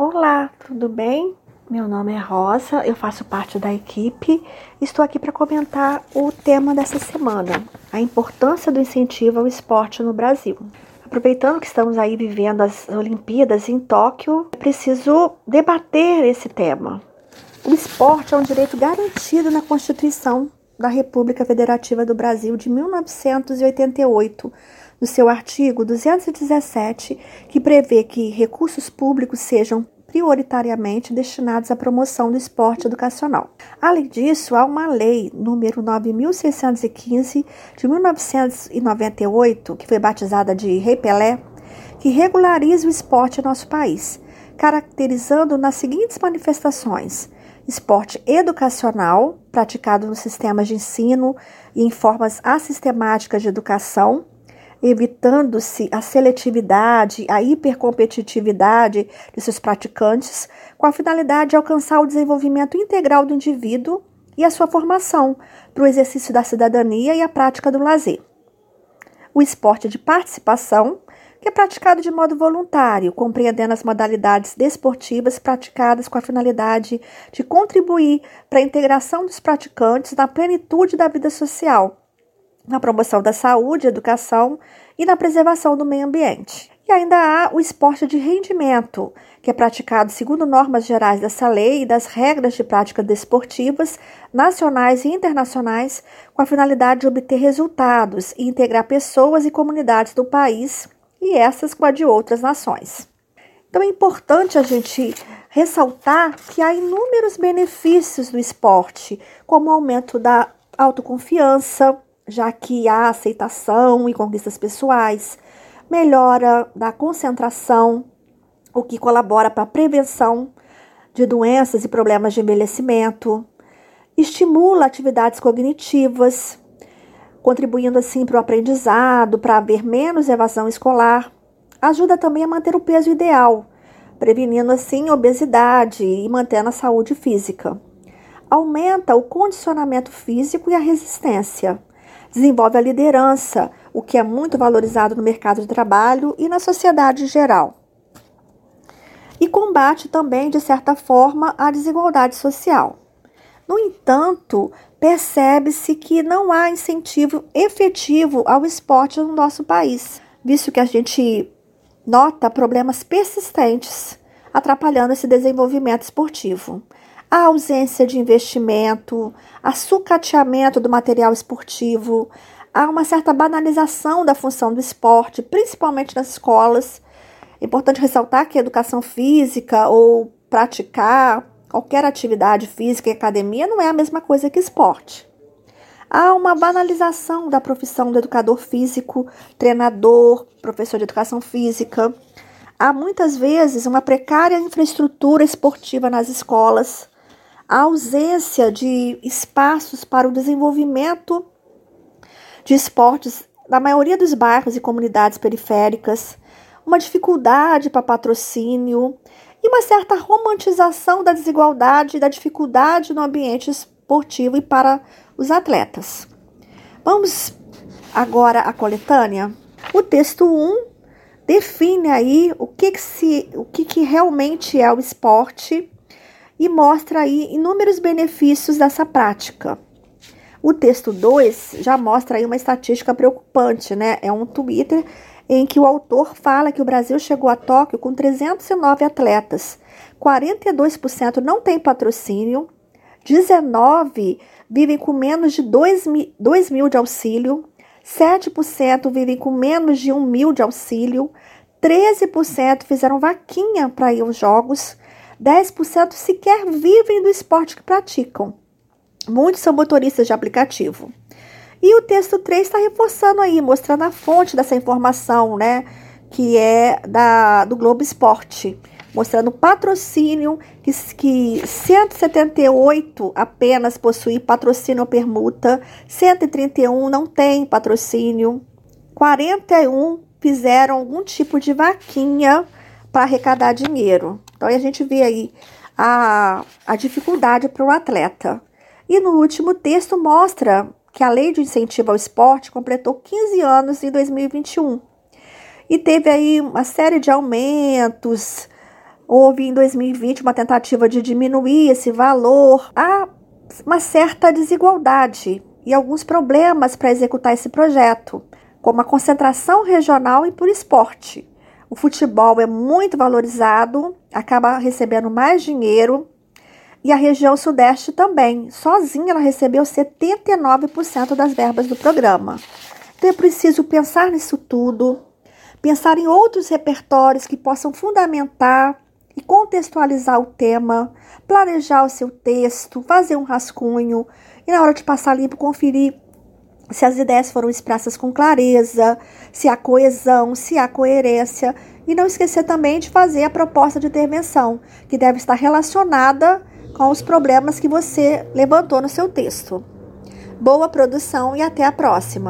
Olá, tudo bem? Meu nome é Rosa, eu faço parte da equipe. Estou aqui para comentar o tema dessa semana: a importância do incentivo ao esporte no Brasil. Aproveitando que estamos aí vivendo as Olimpíadas em Tóquio, preciso debater esse tema. O esporte é um direito garantido na Constituição da República Federativa do Brasil de 1988 no seu artigo 217, que prevê que recursos públicos sejam prioritariamente destinados à promoção do esporte educacional. Além disso, há uma lei número 9615 de 1998, que foi batizada de Rei Pelé, que regulariza o esporte em nosso país, caracterizando nas seguintes manifestações: esporte educacional, praticado nos sistemas de ensino e em formas assistemáticas de educação, evitando-se a seletividade, a hipercompetitividade de seus praticantes, com a finalidade de alcançar o desenvolvimento integral do indivíduo e a sua formação para o exercício da cidadania e a prática do lazer. O esporte de participação, que é praticado de modo voluntário, compreendendo as modalidades desportivas praticadas com a finalidade de contribuir para a integração dos praticantes na plenitude da vida social na promoção da saúde, educação e na preservação do meio ambiente. E ainda há o esporte de rendimento, que é praticado segundo normas gerais dessa lei e das regras de prática desportivas nacionais e internacionais, com a finalidade de obter resultados e integrar pessoas e comunidades do país e essas com a de outras nações. Então é importante a gente ressaltar que há inúmeros benefícios do esporte, como o aumento da autoconfiança, já que há aceitação e conquistas pessoais, melhora da concentração, o que colabora para a prevenção de doenças e problemas de envelhecimento, estimula atividades cognitivas, contribuindo assim para o aprendizado, para haver menos evasão escolar, ajuda também a manter o peso ideal, prevenindo assim obesidade e mantendo a saúde física. Aumenta o condicionamento físico e a resistência desenvolve a liderança, o que é muito valorizado no mercado de trabalho e na sociedade em geral. E combate também, de certa forma, a desigualdade social. No entanto, percebe-se que não há incentivo efetivo ao esporte no nosso país, visto que a gente nota problemas persistentes atrapalhando esse desenvolvimento esportivo a ausência de investimento, a sucateamento do material esportivo, há uma certa banalização da função do esporte, principalmente nas escolas. É importante ressaltar que a educação física ou praticar qualquer atividade física e academia não é a mesma coisa que esporte. Há uma banalização da profissão do educador físico, treinador, professor de educação física. Há muitas vezes uma precária infraestrutura esportiva nas escolas a ausência de espaços para o desenvolvimento de esportes na maioria dos bairros e comunidades periféricas, uma dificuldade para patrocínio e uma certa romantização da desigualdade e da dificuldade no ambiente esportivo e para os atletas. Vamos agora à coletânea. O texto 1 define aí o que, que se, o que, que realmente é o esporte e mostra aí inúmeros benefícios dessa prática. O texto 2 já mostra aí uma estatística preocupante, né? É um Twitter em que o autor fala que o Brasil chegou a Tóquio com 309 atletas, 42% não tem patrocínio, 19 vivem com menos de 2 mil, 2 mil de auxílio, 7% vivem com menos de 1 mil de auxílio, 13% fizeram vaquinha para ir aos jogos, 10% sequer vivem do esporte que praticam. Muitos são motoristas de aplicativo. E o texto 3 está reforçando aí, mostrando a fonte dessa informação, né? Que é da, do Globo Esporte. Mostrando patrocínio, que, que 178 apenas possuem patrocínio ou permuta, 131 não tem patrocínio, 41 fizeram algum tipo de vaquinha para arrecadar dinheiro. Então a gente vê aí a, a dificuldade para o atleta. E no último texto mostra que a lei de incentivo ao esporte completou 15 anos em 2021 e teve aí uma série de aumentos houve em 2020 uma tentativa de diminuir esse valor. Há uma certa desigualdade e alguns problemas para executar esse projeto, como a concentração regional e por esporte. O futebol é muito valorizado, acaba recebendo mais dinheiro e a região sudeste também. Sozinha ela recebeu 79% das verbas do programa. Então é preciso pensar nisso tudo, pensar em outros repertórios que possam fundamentar e contextualizar o tema, planejar o seu texto, fazer um rascunho e na hora de passar limpo conferir se as ideias foram expressas com clareza, se há coesão, se há coerência e não esquecer também de fazer a proposta de intervenção, que deve estar relacionada com os problemas que você levantou no seu texto. Boa produção e até a próxima!